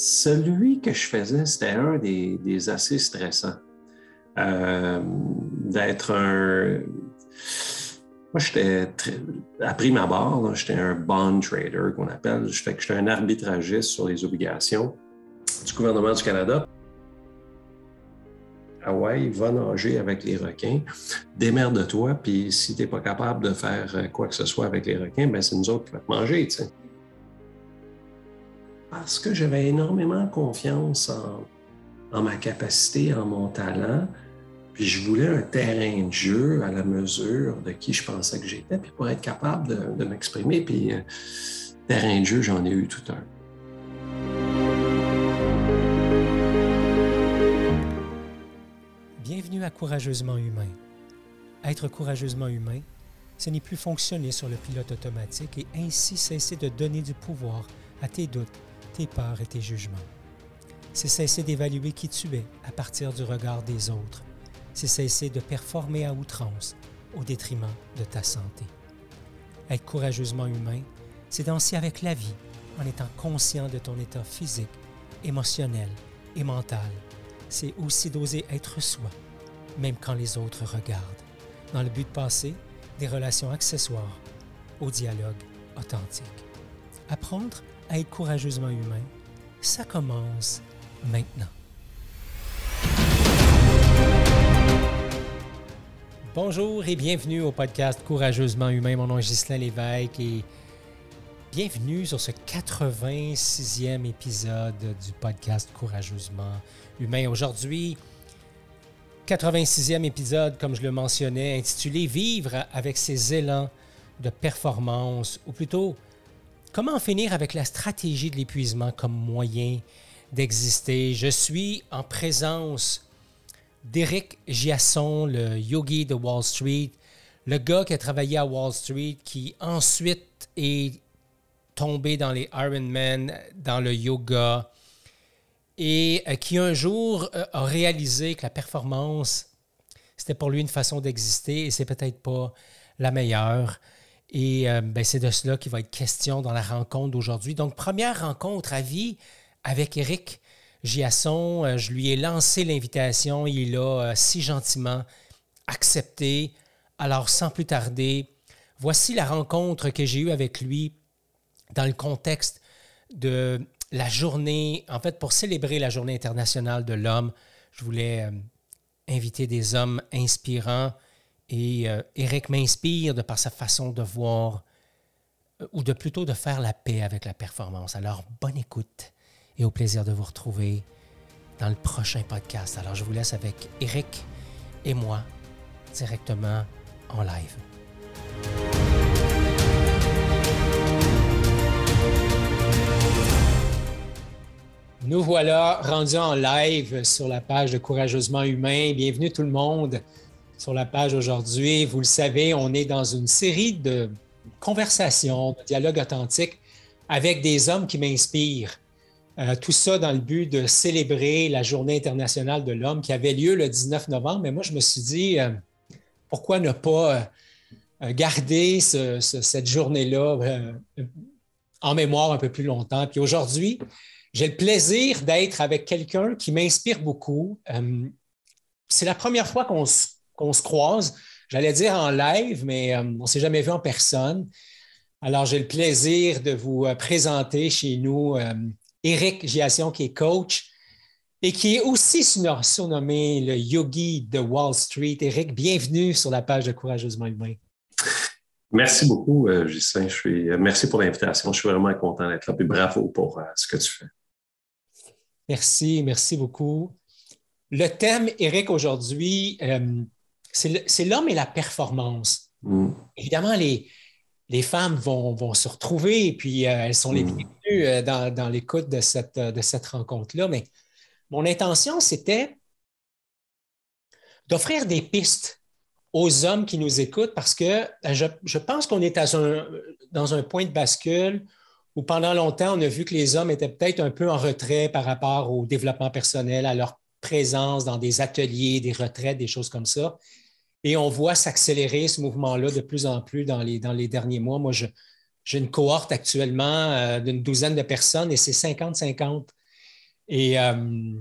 Celui que je faisais, c'était un des, assez stressants. Euh, d'être un. Moi, j'étais à prime abord, j'étais un bond trader qu'on appelle. Je fais que j'étais un arbitragiste sur les obligations du gouvernement du Canada. Hawaï, va nager avec les requins, démerde-toi, puis si tu n'es pas capable de faire quoi que ce soit avec les requins, ben c'est nous autres qui va te manger. Tu sais parce que j'avais énormément confiance en, ma capacité, en mon talent. Puis je voulais un terrain de jeu à la mesure de qui je pensais que j'étais, puis pour être capable de, m'exprimer. Puis euh, terrain de jeu, j'en ai eu tout un. Bienvenue à Courageusement Humain. Être courageusement humain, ce n'est plus fonctionner sur le pilote automatique et ainsi cesser de donner du pouvoir à tes doutes, tes peurs et tes jugements. C'est cesser d'évaluer qui tu es à partir du regard des autres. C'est cesser de performer à outrance au détriment de ta santé. Être courageusement humain, c'est danser avec la vie en étant conscient de ton état physique, émotionnel et mental. C'est aussi d'oser être soi, même quand les autres regardent, dans le but de passer des relations accessoires au dialogue authentique. Apprendre à être courageusement humain, ça commence maintenant. Bonjour et bienvenue au podcast Courageusement humain. Mon nom est Ghislain Lévesque et bienvenue sur ce 86e épisode du podcast Courageusement humain. Aujourd'hui, 86e épisode, comme je le mentionnais, intitulé Vivre avec ses élans de performance, ou plutôt Comment finir avec la stratégie de l'épuisement comme moyen d'exister? Je suis en présence d'Éric Giasson, le yogi de Wall Street, le gars qui a travaillé à Wall Street, qui ensuite est tombé dans les Ironman, dans le yoga, et euh, qui un jour euh, a réalisé que la performance, c'était pour lui une façon d'exister et c'est peut-être pas la meilleure. Et euh, ben, c'est de cela qu'il va être question dans la rencontre d'aujourd'hui. Donc, première rencontre à vie avec Eric Giasson. Euh, je lui ai lancé l'invitation. Il a euh, si gentiment accepté. Alors, sans plus tarder, voici la rencontre que j'ai eue avec lui dans le contexte de la journée, en fait, pour célébrer la Journée internationale de l'homme. Je voulais inviter des hommes inspirants et euh, Eric m'inspire de par sa façon de voir, euh, ou de plutôt de faire la paix avec la performance. Alors, bonne écoute et au plaisir de vous retrouver dans le prochain podcast. Alors, je vous laisse avec Eric et moi directement en live. Nous voilà rendus en live sur la page de Courageusement Humain. Bienvenue tout le monde sur la page aujourd'hui. Vous le savez, on est dans une série de conversations, de dialogues authentiques avec des hommes qui m'inspirent. Euh, tout ça dans le but de célébrer la Journée internationale de l'homme qui avait lieu le 19 novembre. Mais moi, je me suis dit, euh, pourquoi ne pas euh, garder cette journée-là en mémoire un peu plus longtemps? Puis aujourd'hui, j'ai le plaisir d'être avec quelqu'un qui m'inspire beaucoup. c'est la première fois qu'on se qu'on se croise. J'allais dire en live, mais euh, on ne s'est jamais vu en personne. Alors, j'ai le plaisir de vous euh, présenter chez nous euh, Éric Giation, qui est coach et qui est aussi surnommé le yogi de Wall Street. Éric, bienvenue sur la page de Courageusement Humain. Merci beaucoup, Justin. merci pour l'invitation. Je suis vraiment content d'être là. Et bravo pour ce que tu fais. Merci, merci beaucoup. Le thème, Éric, aujourd'hui, c'est l'homme et la performance. Mm. Évidemment, les, les femmes vont, se retrouver et puis euh, elles sont les mm. bienvenues euh, dans, l'écoute de cette, de cette rencontre-là. Mais mon intention, c'était d'offrir des pistes aux hommes qui nous écoutent parce que euh, je, pense qu'on est dans un point de bascule où pendant longtemps, on a vu que les hommes étaient peut-être un peu en retrait par rapport au développement personnel, à leur présence dans des ateliers, des retraites, des choses comme ça. Et on voit s'accélérer ce mouvement-là de plus en plus dans les, derniers mois. Moi, j'ai une cohorte actuellement euh, d'une douzaine de personnes et c'est 50-50 Et euh,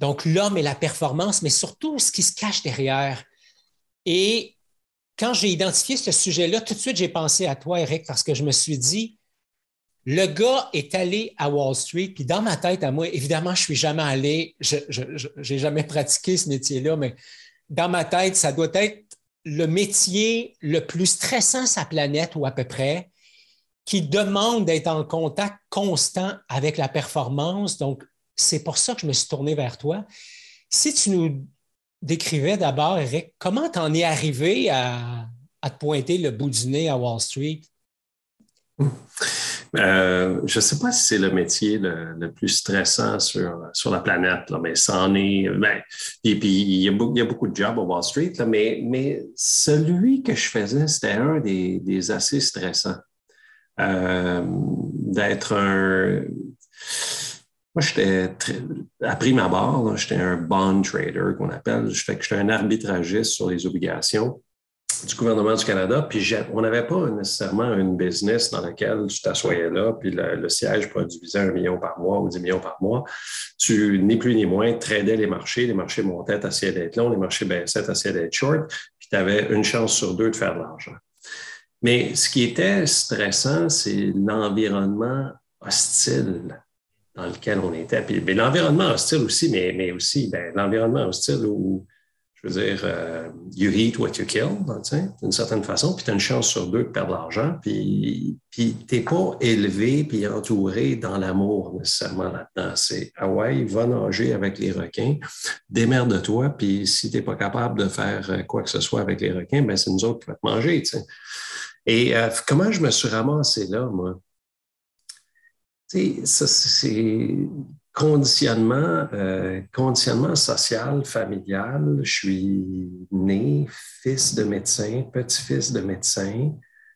donc, l'homme et la performance, mais surtout ce qui se cache derrière. Et quand j'ai identifié ce sujet-là, tout de suite, j'ai pensé à toi, Eric, parce que je me suis dit, le gars est allé à Wall Street, puis dans ma tête, à moi, évidemment, je ne suis jamais allé, je n'ai jamais pratiqué ce métier-là, mais dans ma tête, ça doit être le métier le plus stressant la planète, ou à peu près, qui demande d'être en contact constant avec la performance. Donc, c'est pour ça que je me suis tourné vers toi. Si tu nous décrivais d'abord, Eric, comment tu en es arrivé à, te pointer le bout du nez à Wall Street? Euh, je ne sais pas si c'est le métier le, plus stressant sur, sur la planète, là, mais ça en est. Ben, et puis, il y, a beaucoup, y, a beaucoup, de jobs à Wall Street, mais, mais celui que je faisais, c'était un des, des, assez stressants. Euh, d'être un. Moi, j'étais à prime abord, j'étais un bond trader qu'on appelle. Je fais que j'étais un arbitragiste sur les obligations du gouvernement du Canada. Puis on n'avait pas nécessairement une business dans laquelle tu t'assoyais là, puis le, siège produisait un million par mois ou dix millions par mois. Tu, ni plus ni moins, tradais les marchés. Les marchés montaient, t'essayais d'être long, les marchés baissaient, t'essayais d'être short, puis tu avais une chance sur deux de faire de l'argent. Mais ce qui était stressant, c'est l'environnement hostile dans lequel on était. Puis, l'environnement hostile aussi, mais, mais aussi ben, l'environnement hostile où je veux dire, euh, you eat what you kill, d'une certaine façon, puis tu as une chance sur deux de perdre l'argent, puis, puis tu n'es pas élevé puis entouré dans l'amour nécessairement là-dedans. C'est Hawaï, va nager avec les requins, démerde-toi, puis si tu n'es pas capable de faire euh, quoi que ce soit avec les requins, ben c'est nous autres qui va te manger. Et euh, comment je me suis ramassé là, moi? Ça, c'est conditionnement, euh, conditionnement social, familial. Je suis né fils de médecin, petit-fils de médecin.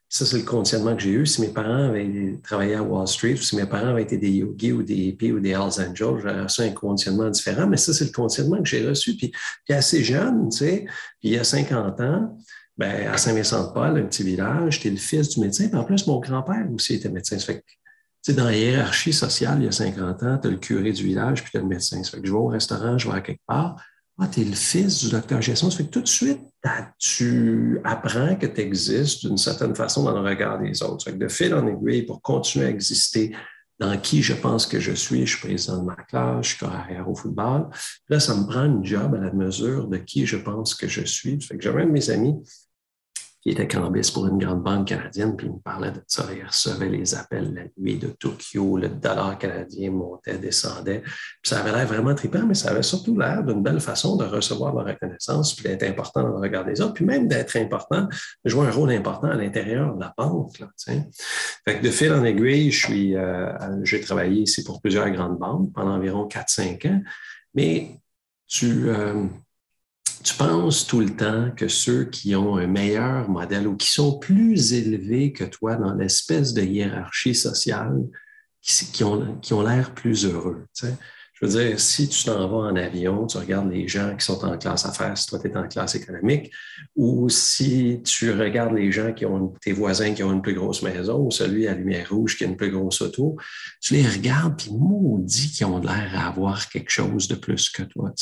Ça, c'est le conditionnement que j'ai eu. Si mes parents avaient travaillé à Wall Street, ou si mes parents avaient été des yogis ou des hippies ou des Hells Angels, j'aurais reçu un conditionnement différent. Mais ça, c'est le conditionnement que j'ai reçu. Puis, puis, assez jeune, tu sais, puis il y a 50 ans, ben, à Saint-Vincent-de-Paul, un petit village, j'étais le fils du médecin. Puis en plus, mon grand-père aussi était médecin. Ça fait dans la hiérarchie sociale, il y a 50 ans, tu as le curé du village puis tu as le médecin. Ça fait que je vais au restaurant, je vais à quelque part. Ah, tu es le fils du docteur Gesson. Ça fait que tout de suite, tu apprends que tu existes d'une certaine façon dans le regard des autres. Ça fait que de fil en aiguille, pour continuer à exister dans qui je pense que je suis, je suis président de ma classe, je suis corps arrière au football. là, ça me prend une job à la mesure de qui je pense que je suis. Ça fait que j'ai même mes amis qui était cambiste pour une grande banque canadienne, puis il me parlait de ça. Il recevait les appels la nuit de Tokyo, le dollar canadien montait, descendait. Puis ça avait l'air vraiment trippant, mais ça avait surtout l'air d'une belle façon de recevoir la reconnaissance, puis d'être important dans le regard des autres, puis même d'être important, de jouer un rôle important à l'intérieur de la banque. Là, fait que de fil en aiguille, euh, j'ai travaillé ici pour plusieurs grandes banques pendant environ 4-5 ans, mais tu. Euh, tu penses tout le temps que ceux qui ont un meilleur modèle ou qui sont plus élevés que toi dans l'espèce de hiérarchie sociale, qui, ont, qui ont l'air plus heureux. Je veux dire, si tu t'en vas en avion, tu regardes les gens qui sont en classe affaires, si toi tu es en classe économique, ou si tu regardes les gens qui ont tes voisins qui ont une plus grosse maison, ou celui à lumière rouge qui a une plus grosse auto, tu les regardes, puis maudit qu'ils ont l'air à avoir quelque chose de plus que toi.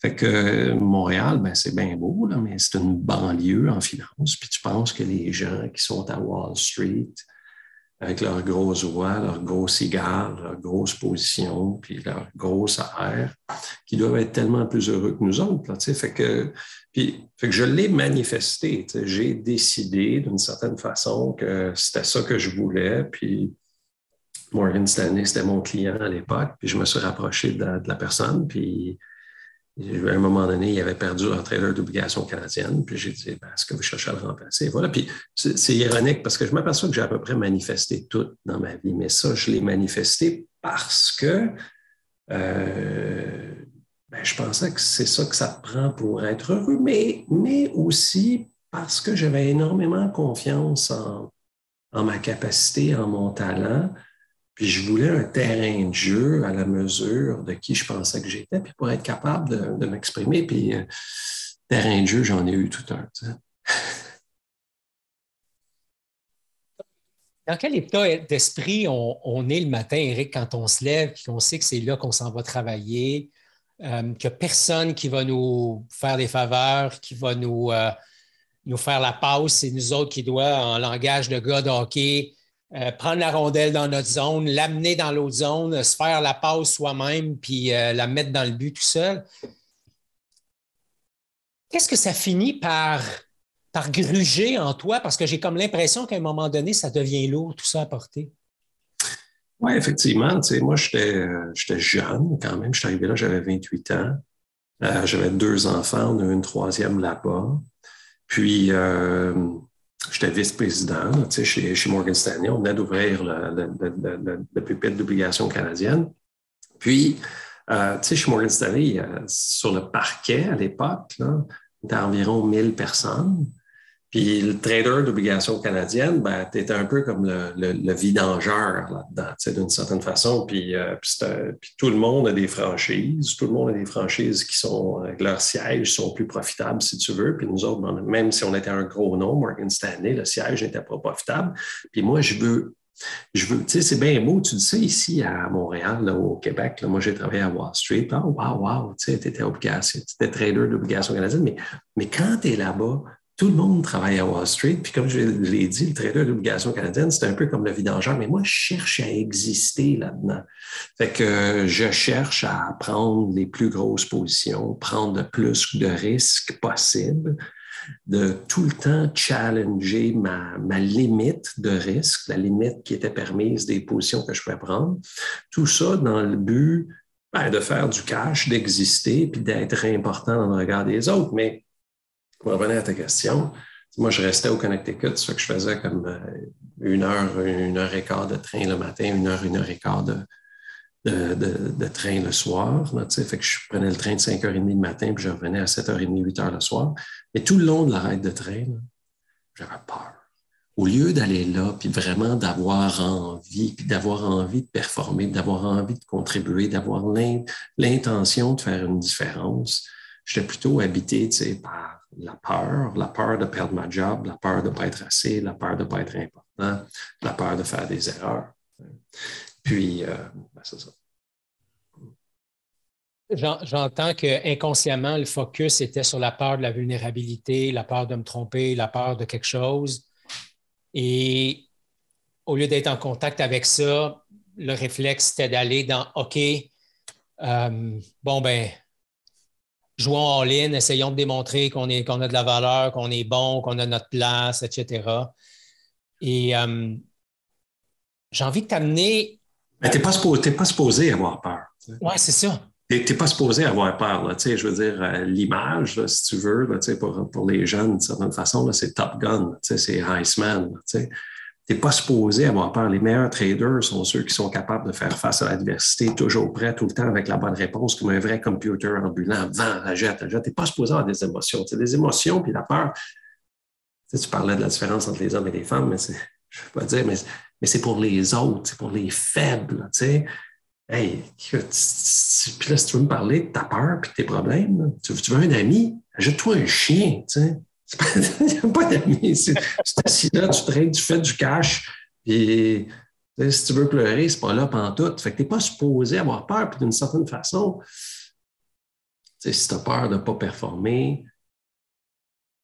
Fait que Montréal, ben, c'est bien beau, là, mais c'est une banlieue en finance, puis tu penses que les gens qui sont à Wall Street, avec leurs grosses voix, leurs gros cigares, leurs grosses positions, puis leur grosse air, qui doivent être tellement plus heureux que nous autres. Fait, que, puis, fait que je l'ai manifesté. J'ai décidé d'une certaine façon que c'était ça que je voulais. Puis Morgan Stanley, c'était mon client à l'époque. Puis je me suis rapproché de de la personne. Puis à un moment donné, il avait perdu un trailer d'obligation canadienne. Puis j'ai dit, ben, est-ce que vous cherchez à le remplacer? Voilà. Puis c'est ironique parce que je m'aperçois que j'ai à peu près manifesté tout dans ma vie. Mais ça, je l'ai manifesté parce que euh, ben, je pensais que c'est ça que ça prend pour être heureux, mais, mais aussi parce que j'avais énormément confiance en ma capacité, en mon talent. Puis je voulais un terrain de jeu à la mesure de qui je pensais que j'étais, puis pour être capable de, m'exprimer. Puis euh, terrain de jeu, j'en ai eu tout un. Dans quel état d'esprit on, est le matin, Eric, quand on se lève et qu'on sait que c'est là qu'on s'en va travailler, euh, qu'il n'y a personne qui va nous faire des faveurs, qui va nous, euh, nous faire la passe, c'est nous autres qui doit, en langage de gars de euh, prendre la rondelle dans notre zone, l'amener dans l'autre zone, se faire la passe soi-même, puis la mettre dans le but tout seul. Qu'est-ce que ça finit par par gruger en toi? Parce que j'ai comme l'impression qu'à un moment donné, ça devient lourd, tout ça à porter. Oui, effectivement. moi, j'étais jeune quand même. Je suis arrivé là, j'avais 28 ans. Euh, j'avais deux enfants, on a une troisième là-bas. Puis, euh, j'étais vice-président chez, chez Morgan Stanley. On venait d'ouvrir le, le, pupitre d'obligation canadienne. Puis, euh, chez Morgan Stanley, sur le parquet à l'époque, avait environ 1000 personnes. Puis le trader d'obligations canadiennes, ben, tu étais un peu comme le, le, vidangeur là-dedans, d'une certaine façon. Puis, euh, puis, tout le monde a des franchises. Tout le monde a des franchises qui sont, avec leur siège, sont plus profitables, si tu veux. Puis nous autres, ben, même si on était un gros nom, Morgan Stanley, le siège n'était pas profitable. Puis moi, je veux je veux, tu sais, c'est bien beau, tu dis ça ici à Montréal, au Québec. moi, j'ai travaillé à Wall Street. Oh, wow, wow, tu sais, tu étais, étais, trader d'obligations canadiennes. Mais, mais quand tu es là-bas, tout le monde travaille à Wall Street. Puis comme je l'ai dit, le trader d'obligation canadienne, c'est un peu comme le vidangeur, mais moi, je cherche à exister là-dedans. Fait que je cherche à prendre les plus grosses positions, prendre le plus de risques possible, de tout le temps challenger ma, ma limite de risque, la limite qui était permise des positions que je pouvais prendre. Tout ça dans le but ben, de faire du cash, d'exister, puis d'être important dans le regard des autres. Mais pour revenir à ta question, moi, je restais au Connecticut, ça que je faisais comme euh, une heure, une heure et quart de train le matin, une heure, une heure et quart de, de, train le soir. fait que je prenais le train de 5h30 le matin, puis je revenais à 7h30, 8h le soir. Mais tout le long de l'arrêt de train, j'avais peur. Au lieu d'aller là, puis vraiment d'avoir envie, puis d'avoir envie de performer, d'avoir envie de contribuer, d'avoir l'intention de faire une différence, j'étais plutôt habité par la peur, la peur de perdre ma job, la peur de ne pas être assez, la peur de ne pas être important, la peur de faire des erreurs. Puis, euh, ben, c'est ça. J'entends que inconsciemment, le focus était sur la peur de la vulnérabilité, la peur de me tromper, la peur de quelque chose. Et au lieu d'être en contact avec ça, le réflexe, c'était d'aller dans OK, euh, bon, ben, jouons en ligne, essayons de démontrer qu'on a de la valeur, qu'on est bon, qu'on a notre place, etc. Et euh, j'ai envie de t'amener. Mais tu n'es pas, pas, supposé avoir peur. Oui, c'est ça. Tu n'es pas supposé avoir peur. Là, je veux dire, euh, l'image, si tu veux, là, pour, pour les jeunes, d'une certaine façon, c'est Top Gun, c'est Iceman tu n'es pas supposé avoir peur. Les meilleurs traders sont ceux qui sont capables de faire face à l'adversité, toujours prêts, tout le temps avec la bonne réponse, comme un vrai computer ambulant. Vent, ajette, ajette. Tu n'es pas supposé avoir des émotions. Tu des émotions puis la peur. Tu, tu parlais de la différence entre les hommes et les femmes, mais je ne veux pas dire, mais, c'est pour les autres, c'est pour les faibles. Tu. Hey, puis là, si tu veux me parler de ta peur et de tes problèmes, tu, veux un ami, ajoute-toi un chien. Tu sais. A pas d'amis. Tu assis là, tu trades, tu fais du cash, puis si tu veux pleurer, c'est pas là pendant tout. Fait que tu n'es pas supposé avoir peur, puis d'une certaine façon, si tu as peur de ne pas performer,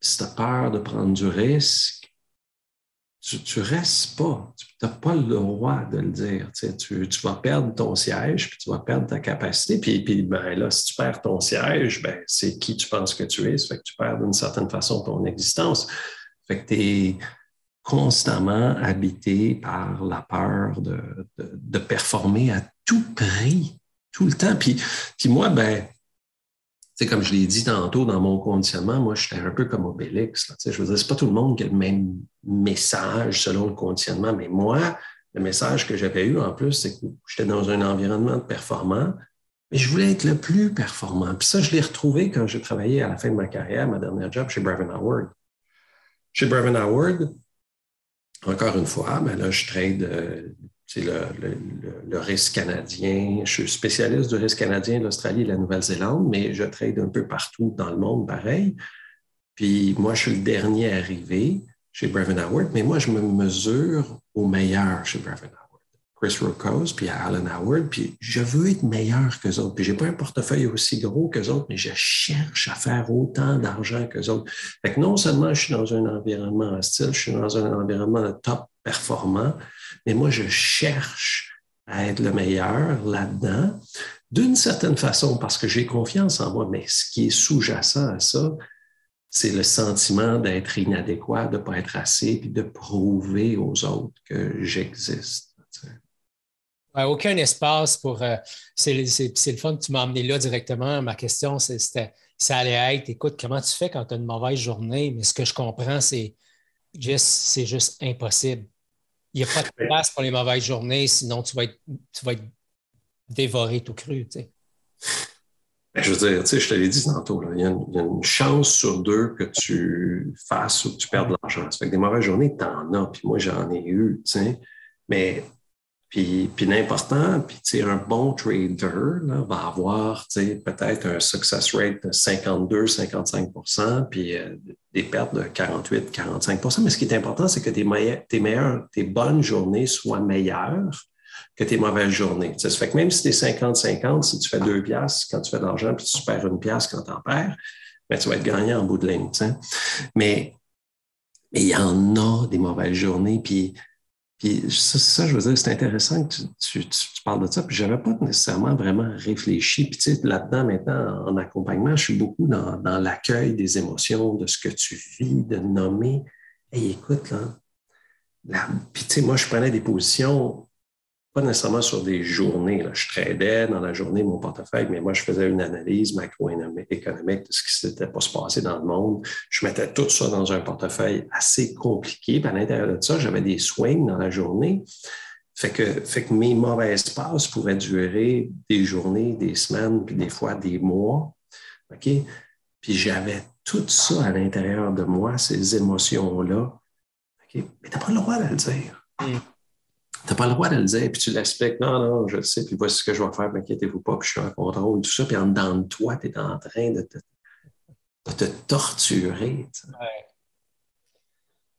si tu as peur de prendre du risque, tu ne restes pas. Tu n'as pas le droit de le dire. Tu, vas perdre ton siège, puis tu vas perdre ta capacité. Puis, puis ben, là, si tu perds ton siège, ben, c'est qui tu penses que tu es. Ça fait que tu perds d'une certaine façon ton existence. Fait que tu es constamment habité par la peur de, de, performer à tout prix, tout le temps. Puis, puis moi, ben, sais, comme je l'ai dit tantôt dans mon conditionnement, moi, j'étais un peu comme Obélix. Je veux dire, c'est pas tout le monde qui a le même message selon le conditionnement, mais moi, le message que j'avais eu en plus, c'est que j'étais dans un environnement de performant, mais je voulais être le plus performant. Puis ça, je l'ai retrouvé quand j'ai travaillé à la fin de ma carrière, ma dernière job chez Brevin Howard. Chez Brevin Howard, encore une fois, ben là, je trade euh, c'est le, risque canadien. Je suis spécialiste du risque canadien, l'Australie et la Nouvelle-Zélande, mais je trade un peu partout dans le monde pareil. Puis moi, je suis le dernier arrivé chez Brevin Howard, mais moi, je me mesure aux meilleurs chez Brevin Howard. Chris Rokos, puis Alan Howard, puis je veux être meilleur qu'eux autres. Puis j'ai pas un portefeuille aussi gros qu'eux autres, mais je cherche à faire autant d'argent qu'eux autres. Fait que non seulement je suis dans un environnement hostile, je suis dans un environnement de top performant, mais moi, je cherche à être le meilleur là-dedans, d'une certaine façon, parce que j'ai confiance en moi, mais ce qui est sous-jacent à ça, c'est le sentiment d'être inadéquat, de ne pas être assez, puis de prouver aux autres que j'existe. aucun espace pour. Euh, c'est le fun que tu m'as amené là directement. Ma question, c'était ça allait être écoute, comment tu fais quand tu as une mauvaise journée? Mais ce que je comprends, c'est juste, c'est juste impossible. Il n'y a pas de place pour les mauvaises journées, sinon tu vas être, tu vas être dévoré tout cru. Tu sais. Ben, je veux dire, tu sais, je te l'ai dit tantôt, il, y a une, chance sur deux que tu fasses ou que tu perdes de l'argent. Ça fait que des mauvaises journées, tu en as, puis moi, j'en ai eu, tu sais. Mais, puis, puis l'important, puis un bon trader là, va avoir, peut-être un success rate de 52, 55% puis euh, des pertes de 48, 45% Mais ce qui est important, c'est que tes, meilleures, tes bonnes journées soient meilleures que tes mauvaises journées. Ça fait que même si tu es 50-50, si tu fais deux piastres quand tu fais de l'argent, puis tu perds une pièce quand tu en perds, ben, tu vas être gagnant en bout de ligne. Mais il y en a des mauvaises journées, puis, puis ça, ça, je veux dire, c'est intéressant que tu, parles de ça, puis je n'avais pas nécessairement vraiment réfléchi. Puis tu sais, là-dedans, maintenant, en accompagnement, je suis beaucoup dans, l'accueil des émotions, de ce que tu vis, de nommer. Hey, écoute, là, puis tu sais, moi, je prenais des positions pas nécessairement sur des journées. Je tradais dans la journée mon portefeuille, mais moi, je faisais une analyse macroéconomique de ce qui s'était pas se passer dans le monde. Je mettais tout ça dans un portefeuille assez compliqué. À l'intérieur de ça, j'avais des swings dans la journée. Fait que, fait que mes mauvaises passes pouvaient durer des journées, des semaines, puis des fois des mois. OK? Puis j'avais tout ça à l'intérieur de moi, ces émotions-là. OK? Mais tu n'as pas le droit de le dire. Mm. Tu n'as pas le droit de le dire, puis tu l'expliques. Non, non, je le sais, puis voici ce que je vais faire, m'inquiétez-vous pas, puis je suis en contrôle, tout ça. Puis en dedans de toi, tu es en train de te, torturer.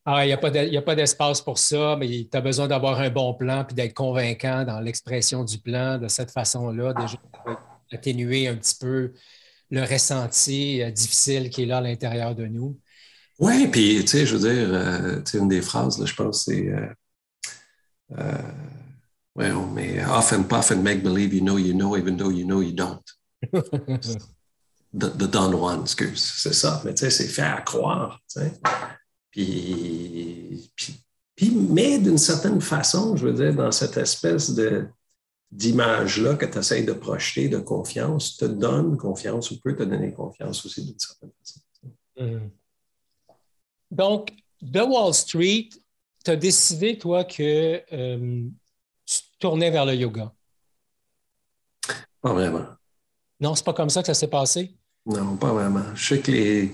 Ah, il n'y a pas d'espace pour ça, mais tu as besoin d'avoir un bon plan puis d'être convaincant dans l'expression du plan de cette façon-là, déjà atténuer un petit peu le ressenti euh, difficile qui est là à l'intérieur de nous. Oui, puis tu sais, je veux dire, euh, une des phrases, là, je pense, c'est euh, euh, well, mais often puff and make believe you know you know, even though you know you don't. the, the done one, excuse, c'est ça. Mais tu sais, c'est fait à croire. Tu sais. Puis, puis, puis, mais d'une certaine façon, je veux dire, dans cette espèce de d'image-là que tu essaies de projeter de confiance, te donne confiance ou peut te donner confiance aussi d'une certaine façon. Mm-hmm. Donc, de Wall Street, tu as décidé, toi, que euh, tu tournais vers le yoga? Pas vraiment. Non, c'est pas comme ça que ça s'est passé? Non, pas vraiment. Je sais que les,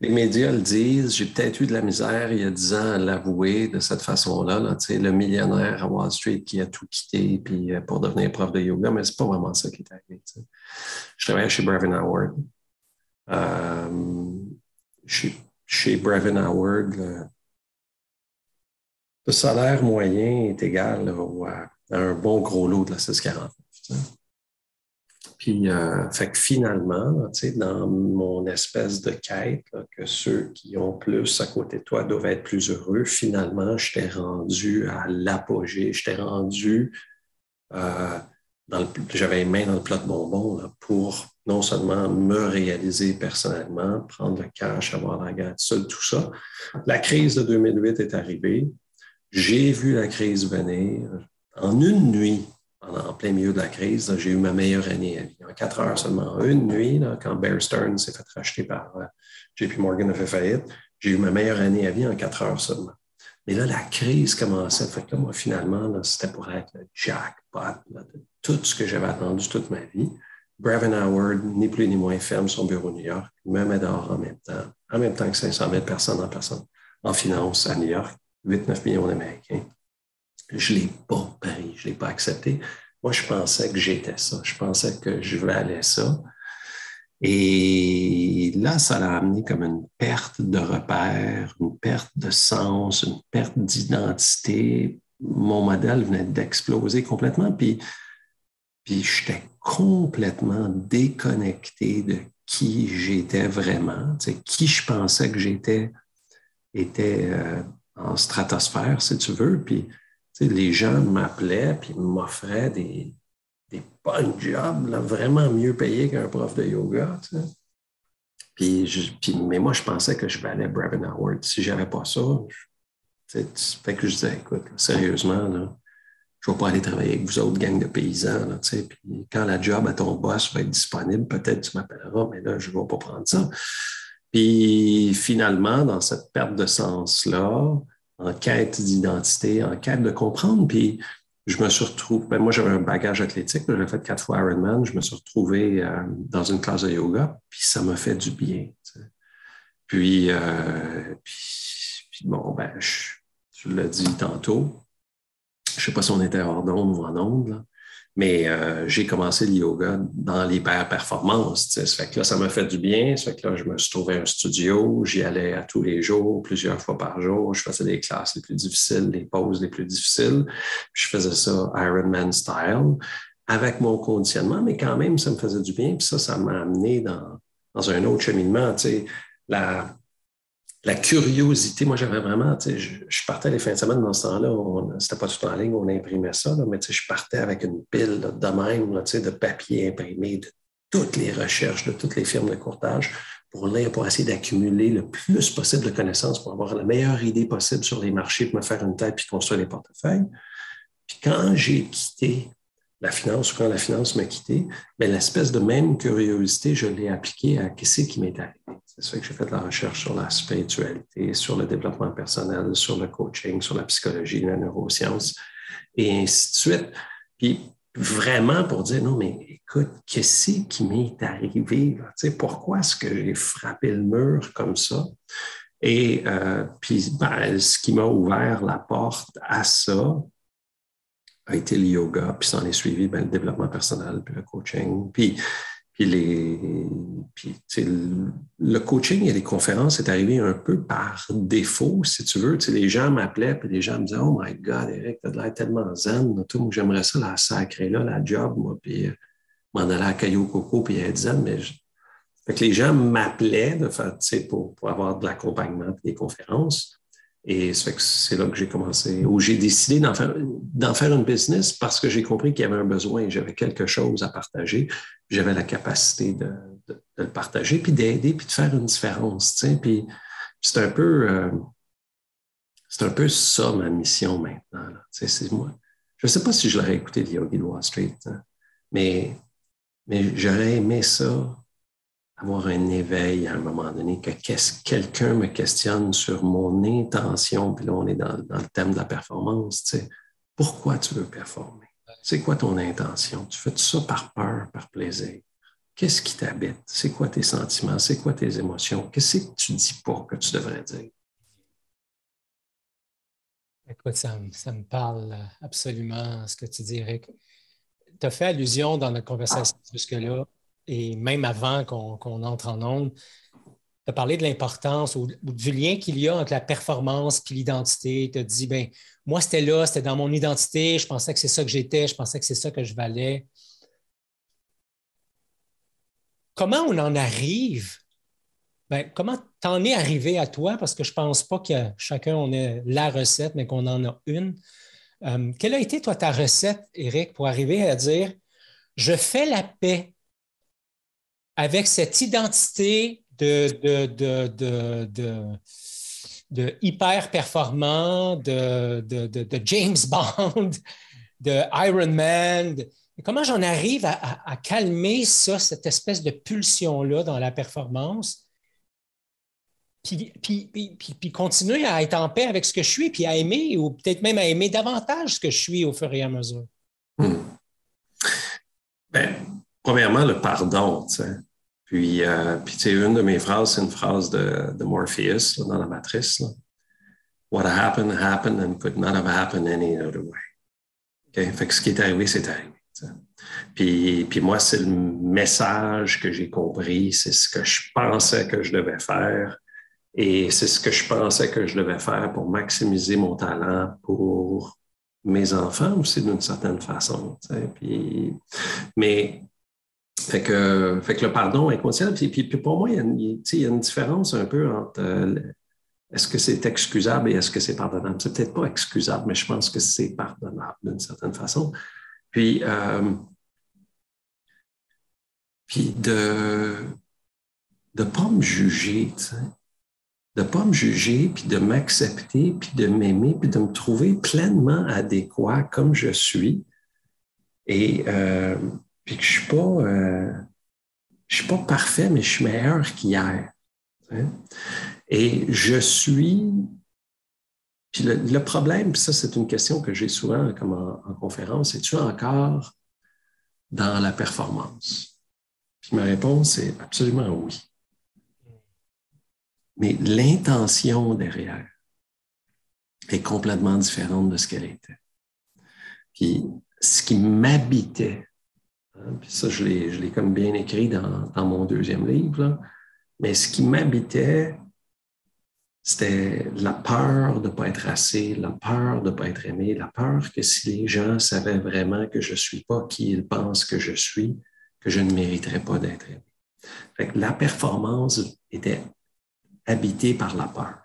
les médias le disent. J'ai peut-être eu de la misère il y a dix ans à l'avouer de cette façon-là. Là, le millionnaire à Wall Street qui a tout quitté puis, euh, pour devenir prof de yoga, mais c'est pas vraiment ça qui est arrivé. Je travaillais chez Brevin Howard. Euh, chez, chez Brevin Howard, le salaire moyen est égal à, un bon gros lot de la 649. Puis, euh, fait que finalement, dans mon espèce de quête, que ceux qui ont plus à côté de toi doivent être plus heureux, finalement, je t'ai rendu à l'apogée, je t'ai rendu, euh, j'avais les mains dans le plat de bonbons pour non seulement me réaliser personnellement, prendre le cash, avoir la gratitude, tout ça. La crise de 2008 est arrivée. J'ai vu la crise venir. En une nuit, en plein milieu de la crise, j'ai eu ma meilleure année à vie. En quatre heures seulement. En une nuit, quand Bear Stearns s'est fait racheter par euh, JP Morgan a fait faillite, j'ai eu ma meilleure année à vie en quatre heures seulement. Mais là, la crise commençait. Fait que là, moi, finalement, c'était pour être le jackpot de tout ce que j'avais attendu toute ma vie. Brevin Howard, ni plus ni moins, ferme son bureau New York, me met dehors en même temps, en même temps que 500 000 personnes en personne en finance à New York. 8-9 millions d'Américains. Je ne l'ai pas pris, je ne l'ai pas accepté. Moi, je pensais que j'étais ça. Je pensais que je valais ça. Et là, ça l'a amené comme une perte de repère, une perte de sens, une perte d'identité. Mon modèle venait d'exploser complètement, puis, puis j'étais complètement déconnecté de qui j'étais vraiment, qui je pensais que j'étais était euh, en stratosphère, si tu veux. Puis les gens m'appelaient puis m'offraient des, des bonnes jobs, vraiment mieux payés qu'un prof de yoga. Puis, mais moi, je pensais que je valais Brevin Howard. Si je n'avais pas ça, je, fait que je disais, écoute, sérieusement, là, je ne vais pas aller travailler avec vous autres, gang de paysans. Là, puis quand la job à ton boss va être disponible, peut-être tu m'appelleras, mais là, je ne vais pas prendre ça. Puis finalement, dans cette perte de sens-là, en quête d'identité, en quête de comprendre, puis je me suis retrouvé, ben moi j'avais un bagage athlétique, j'avais fait quatre fois Ironman, je me suis retrouvé euh, dans une classe de yoga, puis ça m'a fait du bien. Puis, euh, puis, bon, ben, je, tu l'as dit tantôt, je ne sais pas si on était hors d'onde ou en onde, mais euh, j'ai commencé le yoga dans l'hyper-performance. Ça fait que là, ça m'a fait du bien. Ça fait que là, je me suis trouvé un studio. J'y allais à tous les jours, plusieurs fois par jour. Je faisais les classes les plus difficiles, les pauses les plus difficiles. je faisais ça Ironman style avec mon conditionnement, mais quand même, ça me faisait du bien. Puis ça, ça m'a amené dans, dans un autre cheminement. Tu sais, la curiosité, moi j'avais vraiment, tu sais, je, partais les fins de semaine dans ce temps-là, c'était pas tout en ligne, on imprimait ça, mais tu sais, je partais avec une pile de même, tu sais, de papier imprimé, de toutes les recherches, de toutes les firmes de courtage pour lire, pour essayer d'accumuler le plus possible de connaissances pour avoir la meilleure idée possible sur les marchés, pour me faire une tête puis construire des portefeuilles. Puis quand j'ai quitté la finance, quand la finance m'a quitté, ben, l'espèce de même curiosité, je l'ai appliquée à qu'est-ce qui m'est arrivé. C'est ça que j'ai fait de la recherche sur la spiritualité, sur le développement personnel, sur le coaching, sur la psychologie, la neuroscience, et ainsi de suite. Puis vraiment pour dire, non, mais écoute, qu'est-ce qui m'est arrivé? pourquoi est-ce que j'ai frappé le mur comme ça? Et euh, puis, ben, ce qui m'a ouvert la porte à ça a été le yoga, puis s'en est suivi ben, le développement personnel, puis le coaching. Puis puis, les, puis le coaching et les conférences est arrivé un peu par défaut, si tu veux. les gens m'appelaient, puis les gens me disaient Oh my God, Eric, t'as l'air tellement zen. Tout, j'aimerais ça, la sacrée là, la job, moi, puis euh, m'en aller à Caillou Coco, puis être zen. Mais fait que les gens m'appelaient de pour, pour avoir de l'accompagnement et des conférences. Et c'est là que j'ai commencé, où j'ai décidé d'en faire, faire une business parce que j'ai compris qu'il y avait un besoin, j'avais quelque chose à partager, j'avais la capacité de, le partager, puis d'aider, puis de faire une différence. Puis c'est un peu euh, un peu ça ma mission maintenant. C'est moi. Je ne sais pas si je l'aurais écouté de Yogi de Wall Street, hein, mais, mais j'aurais aimé ça avoir un éveil à un moment donné, que quelqu'un me questionne sur mon intention, puis là, on est dans, le thème de la performance, tu sais, pourquoi tu veux performer? C'est quoi ton intention? Tu fais tout ça par peur, par plaisir? Qu'est-ce qui t'habite? C'est quoi tes sentiments? C'est quoi tes émotions? Qu'est-ce que tu dis pas que tu devrais dire? Écoute, ça, me parle absolument ce que tu dis, Eric. Tu as fait allusion dans notre conversation jusque-là et même avant qu'on entre en ondes, tu as parlé de l'importance ou, du lien qu'il y a entre la performance et l'identité. Tu as dit, ben, moi, c'était là, c'était dans mon identité, je pensais que c'est ça que j'étais, je pensais que c'est ça que je valais. Comment on en arrive? Ben, comment t'en es arrivé à toi? Parce que je ne pense pas que chacun on ait la recette, mais qu'on en a une. Euh, quelle a été, toi, ta recette, Eric, pour arriver à dire je fais la paix? Avec cette identité de, hyper performant, de, James Bond, de Iron Man. Comment j'en arrive à, calmer ça, cette espèce de pulsion-là dans la performance, puis, continuer à être en paix avec ce que je suis, puis à aimer, ou peut-être même à aimer davantage ce que je suis au fur et à mesure? Hmm. Ben, premièrement, le pardon. Tu sais. Puis, euh, puis une de mes phrases, c'est une phrase de, de Morpheus dans la matrice. What happened, happened and could not have happened any other way. Okay? Fait que ce qui est arrivé, c'est arrivé. Puis, puis moi, c'est le message que j'ai compris, c'est ce que je pensais que je devais faire. Et c'est ce que je pensais que je devais faire pour maximiser mon talent pour mes enfants aussi d'une certaine façon. Puis, mais fait que, fait que le pardon inconscient, puis, puis, pour moi, il y, a une, il y, a une, différence un peu entre euh, est-ce que c'est excusable et est-ce que c'est pardonnable? C'est peut-être pas excusable, mais je pense que c'est pardonnable d'une certaine façon. Puis, euh, puis de ne pas me juger, de ne pas me juger, puis de m'accepter, puis de m'aimer, puis de me trouver pleinement adéquat comme je suis. Et euh, puis que je ne suis, pas, euh, je suis pas parfait, mais je suis meilleur qu'hier. Et je suis. Puis le, problème, puis ça, c'est une question que j'ai souvent comme en, en conférence, es-tu encore dans la performance? Puis ma réponse est absolument oui mais l'intention derrière est complètement différente de ce qu'elle était. Puis ce qui m'habitait, puis ça je l'ai comme bien écrit dans, mon deuxième livre, mais ce qui m'habitait, c'était la peur de ne pas être assez, la peur de ne pas être aimé, la peur que si les gens savaient vraiment que je ne suis pas qui ils pensent que je suis, que je ne mériterais pas d'être aimé. Fait la performance était habité par la peur.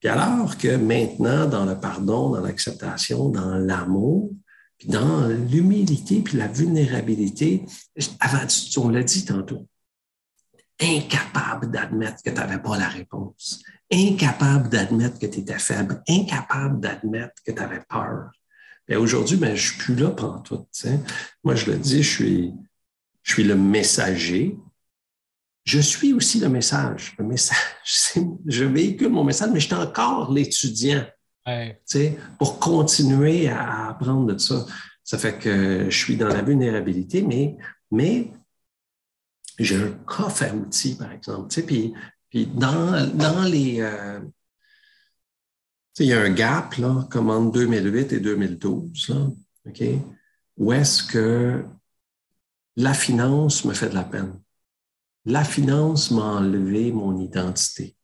Puis alors que maintenant, dans le pardon, dans l'acceptation, dans l'amour, puis dans l'humilité, puis la vulnérabilité, avant, on l'a dit tantôt, incapable d'admettre que tu n'avais pas la réponse, incapable d'admettre que tu étais faible, incapable d'admettre que tu avais peur. Mais aujourd'hui, ben, je ne suis plus là pendant tout. Moi, je le dis, je suis, je suis le messager, je suis aussi le message. Le message, je véhicule mon message, mais je suis encore l'étudiant pour continuer à apprendre de ça. Ça fait que je suis dans la vulnérabilité, mais, mais j'ai un coffre à outils, par exemple. Puis, puis dans, dans les. Euh, il y a un gap là, comme entre 2008 et 2012, là, où est-ce que la finance me fait de la peine? La finance m'a enlevé mon identité.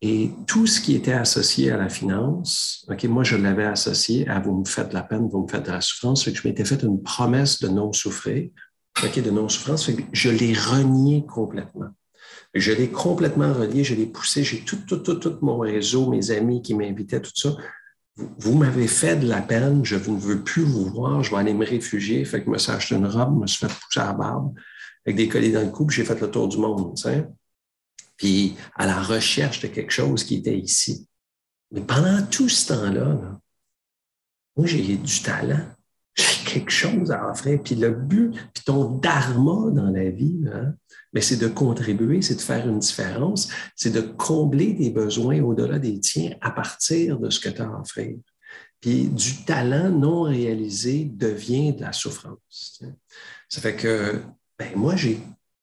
Et tout ce qui était associé à la finance, OK, moi, je l'avais associé à vous me faites de la peine, vous me faites de la souffrance, fait que je m'étais fait une promesse de non-souffrir, OK, de non-souffrance, je l'ai renié complètement. Je l'ai complètement relié, je l'ai poussé, j'ai tout, tout, tout, tout mon réseau, mes amis qui m'invitaient, tout ça. Vous, m'avez fait de la peine, je ne veux plus vous voir, je vais aller me réfugier. Fait que je me suis acheté une robe, je me suis fait pousser à la barbe avec des colliers dans le cou, j'ai fait le tour du monde, puis à la recherche de quelque chose qui était ici. Mais pendant tout ce temps-là, moi, j'ai du talent. J'ai quelque chose à offrir. Puis le but, puis ton dharma dans la vie, hein, mais c'est de contribuer, c'est de faire une différence, c'est de combler des besoins au-delà des tiens à partir de ce que tu as à offrir. Puis du talent non réalisé devient de la souffrance. Ça fait que ben moi, j'ai,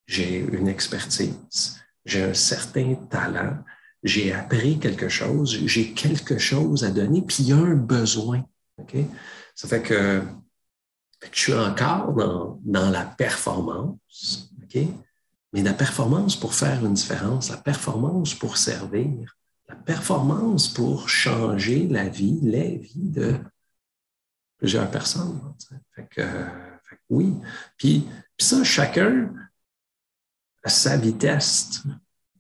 j'ai une expertise, j'ai un certain talent, j'ai appris quelque chose, j'ai quelque chose à donner, puis il y a un besoin. Ça fait que, je suis encore dans, dans la performance, mais la performance pour faire une différence, la performance pour servir, la performance pour changer la vie, les vies de plusieurs personnes. Fait que, fait que oui. Puis puis ça, chacun à sa vitesse.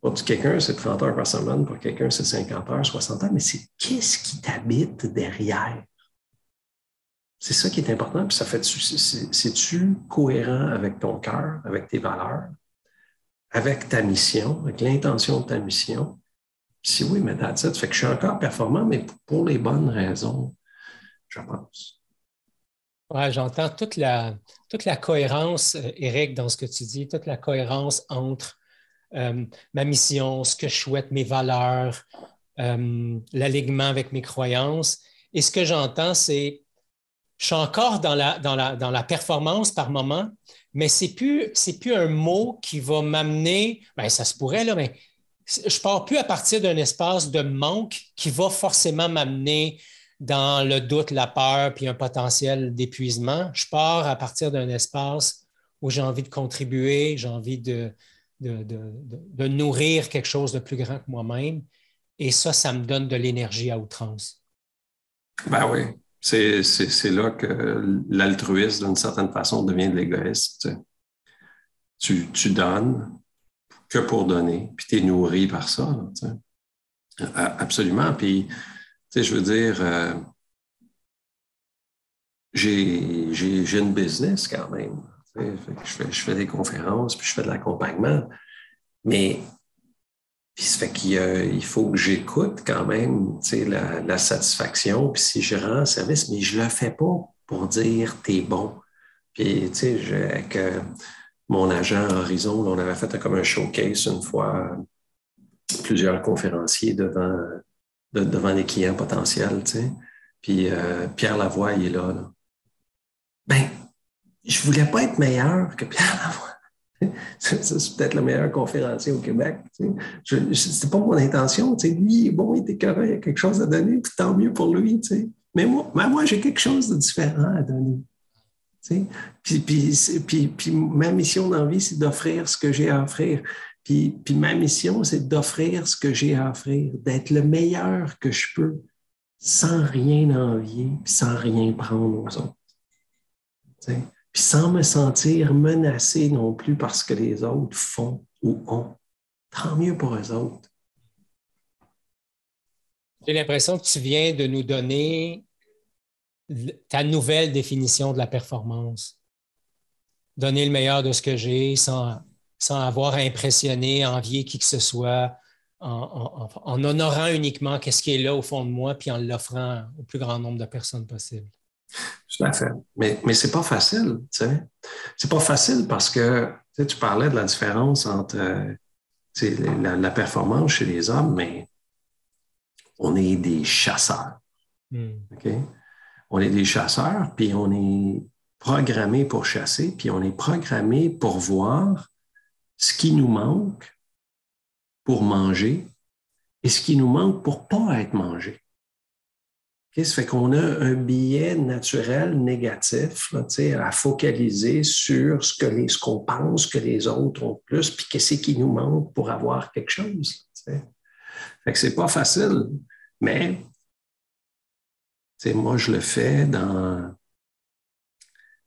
Pour quelqu'un, c'est 30 heures par semaine, pour quelqu'un, c'est 50 heures, 60 heures, mais c'est qu'est-ce qui t'habite derrière? C'est ça qui est important. Puis ça fait, c'est-tu cohérent avec ton cœur, avec tes valeurs, avec ta mission, avec l'intention de ta mission? Si oui, mais that's it. Fait que je suis encore performant, mais pour les bonnes raisons, je pense. Oui, j'entends toute la, toute la cohérence, Eric, euh, dans ce que tu dis, toute la cohérence entre euh, ma mission, ce que je souhaite, mes valeurs, euh, l'alignement avec mes croyances. Et ce que j'entends, c'est je suis encore dans la, dans la, dans la performance par moment, mais ce n'est plus, plus un mot qui va m'amener, bien, ça se pourrait, là, mais je ne pars plus à partir d'un espace de manque qui va forcément m'amener dans le doute, la peur, puis un potentiel d'épuisement. Je pars à partir d'un espace où j'ai envie de contribuer, j'ai envie de, de, nourrir quelque chose de plus grand que moi-même. Et ça, ça me donne de l'énergie à outrance. Ben oui, c'est là que l'altruisme, d'une certaine façon, devient de l'égoïsme. Tu, tu, donnes que pour donner, puis tu es nourri par ça. Absolument. Puis, je veux dire, euh, j'ai une business quand même. Je fais, des conférences, puis je fais de l'accompagnement. Mais puis ça fait qu'il faut que j'écoute quand même la, la satisfaction. Puis si je rends service, mais je ne le fais pas pour dire t'es bon. Puis, tu sais, avec euh, mon agent Horizon, on avait fait comme un showcase une fois, plusieurs conférenciers devant, devant des clients potentiels, tu sais. Puis euh, Pierre Lavoie, il est là. là. Ben, je voulais pas être meilleur que Pierre Lavoie. c'est peut-être le meilleur conférencier au Québec. Ce n'était pas mon intention. Lui, bon, il était correct, il a quelque chose à donner, puis tant mieux pour lui. Mais moi, j'ai quelque chose de différent à donner. Puis, puis, puis, ma mission dans la vie, c'est d'offrir ce que j'ai à offrir. Puis, ma mission, c'est d'offrir ce que j'ai à offrir, d'être le meilleur que je peux, sans rien envier, sans rien prendre aux autres puis sans me sentir menacé non plus parce que les autres font ou ont. Tant mieux pour eux autres. J'ai l'impression que tu viens de nous donner ta nouvelle définition de la performance. Donner le meilleur de ce que j'ai sans, sans avoir à impressionner, envier qui que ce soit, en, en honorant uniquement qu'est-ce qui est là au fond de moi, puis en l'offrant au plus grand nombre de personnes possible. Tout à fait. Mais, mais ce n'est pas facile, tu sais. C'est pas facile parce que tu, parlais de la différence entre la, la, performance chez les hommes, mais on est des chasseurs. Hmm. On est des chasseurs, puis on est programmé pour chasser, puis on est programmé pour voir ce qui nous manque pour manger et ce qui nous manque pour pas être mangé. Ça fait qu'on a un biais naturel négatif à focaliser sur ce que ce qu'on pense que les autres ont plus, puis qu'est-ce qui nous manque pour avoir quelque chose. Fait que c'est pas facile, mais moi, je le fais dans.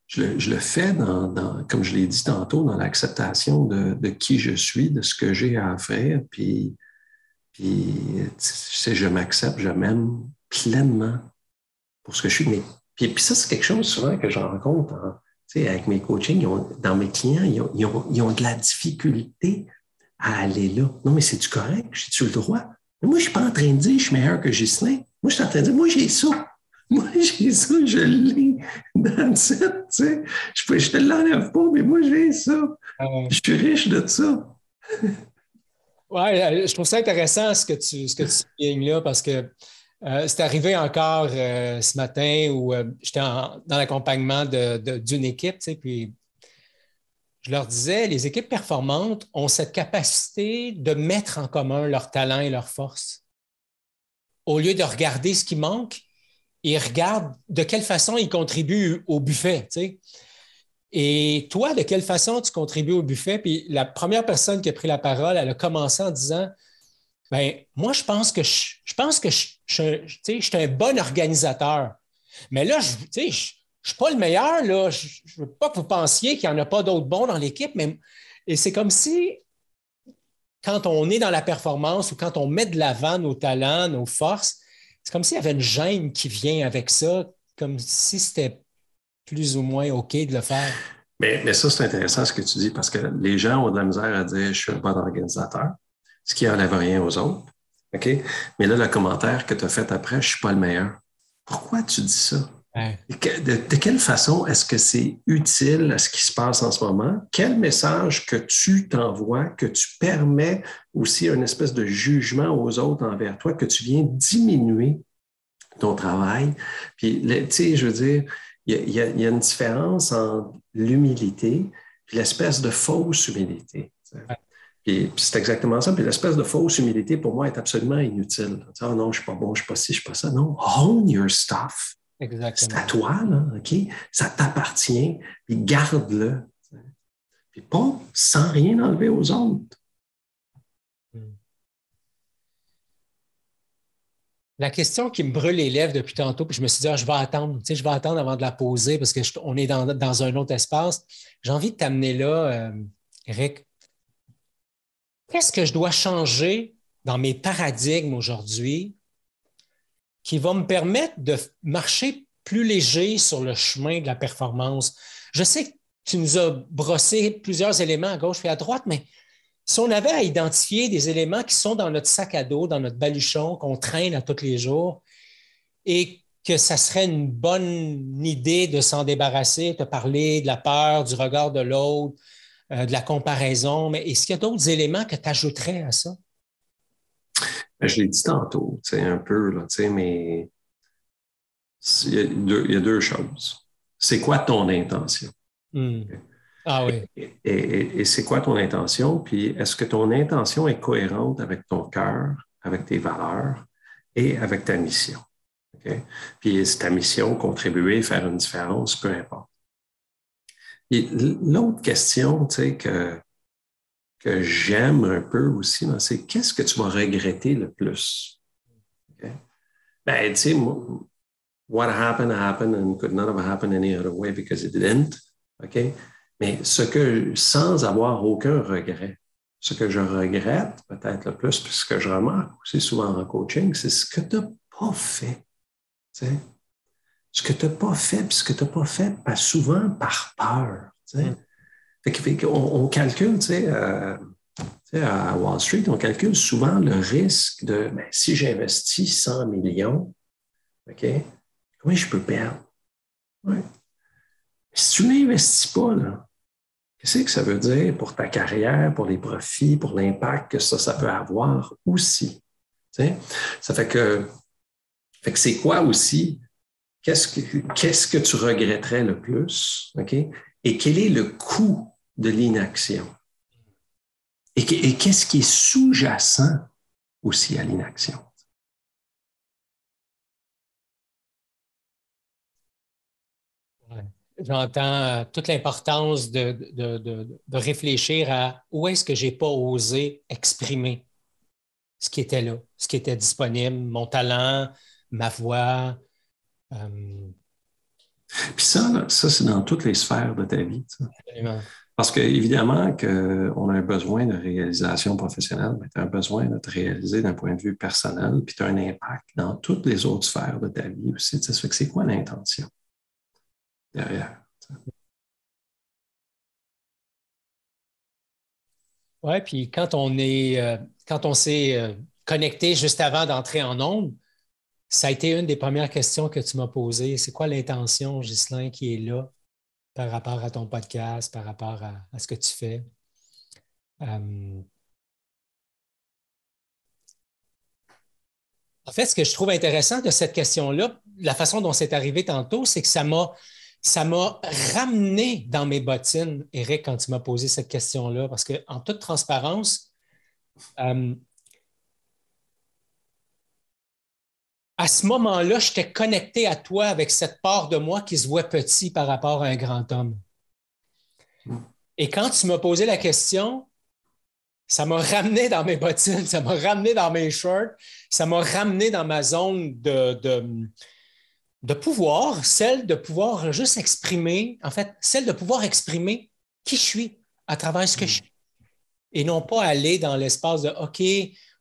Je le, fais dans, comme je l'ai dit tantôt, dans l'acceptation de, qui je suis, de ce que j'ai à faire, puis, puis je m'accepte, je m'aime pleinement pour ce que je suis. Mais, puis, ça, c'est quelque chose souvent que je rencontre avec mes coachings. dans mes clients, ils ont, de la difficulté à aller là. Non, mais c'est-tu correct? J'ai-tu le droit? Mais moi, je ne suis pas en train de dire je suis meilleur que Ghislain. Moi, je suis en train de dire, moi, j'ai ça. Moi, j'ai ça, je l'ai dans le set, tu sais. Je ne te l'enlève pas, mais moi, j'ai ça. Ah je suis riche de ça. oui, euh, je trouve ça intéressant ce que tu, ce que tu là parce que euh, c'est arrivé encore euh, ce matin où euh, j'étais dans l'accompagnement d'une équipe, puis je leur disais, les équipes performantes ont cette capacité de mettre en commun leurs talents et leurs forces. Au lieu de regarder ce qui manque, ils regardent de quelle façon ils contribuent au buffet. Et toi, de quelle façon tu contribues au buffet? Puis la première personne qui a pris la parole, elle a commencé en disant ben, moi, je pense que je, pense que je, suis un bon organisateur. Mais là, je ne suis pas le meilleur. Là. Je ne veux pas que vous pensiez qu'il n'y en a pas d'autres bons dans l'équipe, mais et c'est comme si quand on est dans la performance ou quand on met de l'avant nos talents, nos forces, c'est comme s'il y avait une gêne qui vient avec ça, comme si c'était plus ou moins OK de le faire. Mais, ça, c'est intéressant ce que tu dis parce que les gens ont de la misère à dire je suis un bon organisateur ce qui n'enlève rien aux autres. OK? Mais là, le commentaire que tu as fait après, je ne suis pas le meilleur. Pourquoi tu dis ça? De, quelle façon est-ce que c'est utile à ce qui se passe en ce moment? Quel message que tu t'envoies, que tu permets aussi une espèce de jugement aux autres envers toi, que tu viens diminuer ton travail? Puis, tu sais, je veux dire, il y, a une différence entre l'humilité et l'espèce de fausse humilité. Puis, c'est exactement ça. Puis l'espèce de fausse humilité, pour moi, est absolument inutile. Oh non, je ne suis pas bon, je ne suis pas ci, je ne suis pas ça. Non, own your stuff. C'est à toi, là, OK? Ça t'appartient, puis garde-le. Puis pas sans rien enlever aux autres. La question qui me brûle les lèvres depuis tantôt, puis je me suis dit, ah, je vais attendre, tu sais, je vais attendre avant de la poser parce qu'on est dans, un autre espace. J'ai envie de t'amener là, euh, Eric. Qu'est-ce que je dois changer dans mes paradigmes aujourd'hui qui va me permettre de marcher plus léger sur le chemin de la performance? Je sais que tu nous as brossé plusieurs éléments à gauche et à droite, mais si on avait à identifier des éléments qui sont dans notre sac à dos, dans notre baluchon, qu'on traîne à tous les jours, et que ça serait une bonne idée de s'en débarrasser, de parler de la peur, du regard de l'autre, euh, de la comparaison, mais est-ce qu'il y a d'autres éléments que tu ajouterais à ça? Ben, je l'ai dit tantôt, un peu, là, mais il y, a deux, choses. C'est quoi ton intention? Hmm. Ah oui. Et, c'est quoi ton intention? Puis est-ce que ton intention est cohérente avec ton cœur, avec tes valeurs et avec ta mission? Puis est ta mission contribuer, faire une différence, peu importe. L'autre question que, que j'aime un peu aussi, c'est qu'est-ce que tu vas regretter le plus? Ben, tu sais, what happened happened and could not have happened any other way because it didn't. Mais ce que, sans avoir aucun regret, ce que je regrette peut-être le plus, puis ce que je remarque aussi souvent en coaching, c'est ce que tu n'as pas fait. Ce que tu n'as pas fait, puis ce que tu n'as pas fait, pas souvent par peur. On, calcule, euh, à Wall Street, on calcule souvent le risque de ben, si j'investis 100 millions, OK, combien je peux perdre? Si tu n'investis pas, Qu'est-ce que ça veut dire pour ta carrière, pour les profits, pour l'impact que ça, ça peut avoir aussi? Ça fait que, fait que c'est quoi aussi? Qu'est-ce que, qu'est-ce que tu regretterais le plus? OK? Et quel est le coût de l'inaction? Et, qu'est-ce qui est sous-jacent aussi à l'inaction? j'entends euh, toute l'importance de, réfléchir à où est-ce que je n'ai pas osé exprimer ce qui était là, ce qui était disponible, mon talent, ma voix. Euh. Puis ça, ça c'est dans toutes les sphères de ta vie. Parce qu'évidemment qu'on a un besoin de réalisation professionnelle, mais tu as un besoin de te réaliser d'un point de vue personnel, puis tu as un impact dans toutes les autres sphères de ta vie aussi. Ça fait que c'est quoi l'intention? derrière. Oui, puis quand on est euh, quand on s'est euh, connecté juste avant d'entrer en onde, ça a été une des premières questions que tu m'as posées. C'est quoi l'intention, Ghislain, qui est là par rapport à ton podcast, par rapport à, ce que tu fais? Euh, en fait, ce que je trouve intéressant de cette question-là, la façon dont c'est arrivé tantôt, c'est que ça m'a ramené dans mes bottines, Eric, quand tu m'as posé cette question-là, parce qu'en toute transparence, euh, à ce moment-là, j'étais connecté à toi avec cette part de moi qui se voit petit par rapport à un grand homme. Et quand tu m'as posé la question, ça m'a ramené dans mes bottines, ça m'a ramené dans mes shorts, ça m'a ramené dans ma zone de, de pouvoir, celle de pouvoir juste exprimer, en fait, celle de pouvoir exprimer qui je suis à travers ce que je suis. Et non pas aller dans l'espace de OK,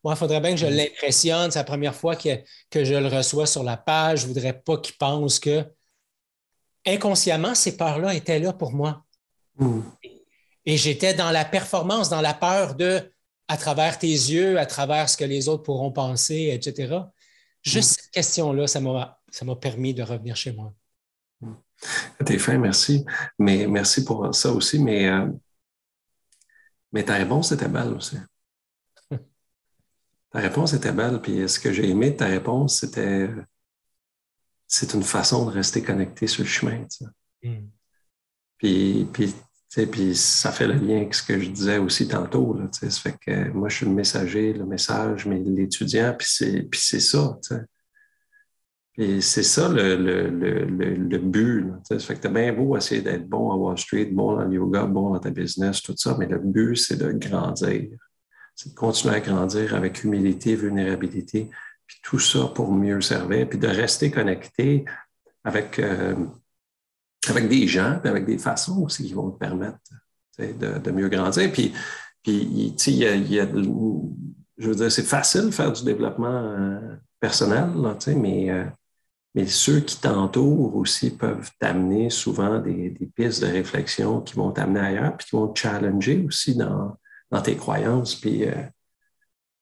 moi, il faudrait bien que je l'impressionne. C'est la première fois que, que, je le reçois sur la page. Je ne voudrais pas qu'il pense que inconsciemment, ces peurs-là étaient là pour moi. Mm. Et j'étais dans la performance, dans la peur de, à travers tes yeux, à travers ce que les autres pourront penser, etc. Juste mm. cette question-là, ça m'a permis de revenir chez moi. T'es fin, merci. Mais merci pour ça aussi. Mais, euh, mais ta réponse était belle aussi. Ta réponse était belle. Puis ce que j'ai aimé de ta réponse, c'était c'est une façon de rester connecté sur le chemin. Hmm. Puis, puis puis ça fait le lien avec ce que je disais aussi tantôt. Là, ça fait que moi, je suis le messager, le message, mais l'étudiant, puis c'est ça. Et c'est ça le, le, le, le but. Ça fait que tu bien beau essayer d'être bon à Wall Street, bon dans le yoga, bon dans ta business, tout ça, mais le but, c'est de grandir. C'est de continuer à grandir avec humilité, vulnérabilité, puis tout ça pour mieux servir, puis de rester connecté avec, euh, avec des gens, puis avec des façons aussi qui vont te permettre de, de, mieux grandir. Puis, puis il y a, y a, je veux dire, c'est facile de faire du développement euh, personnel, mais euh, mais ceux qui t'entourent aussi peuvent t'amener souvent des, pistes de réflexion qui vont t'amener ailleurs, puis qui vont te challenger aussi dans, tes croyances. Puis, euh,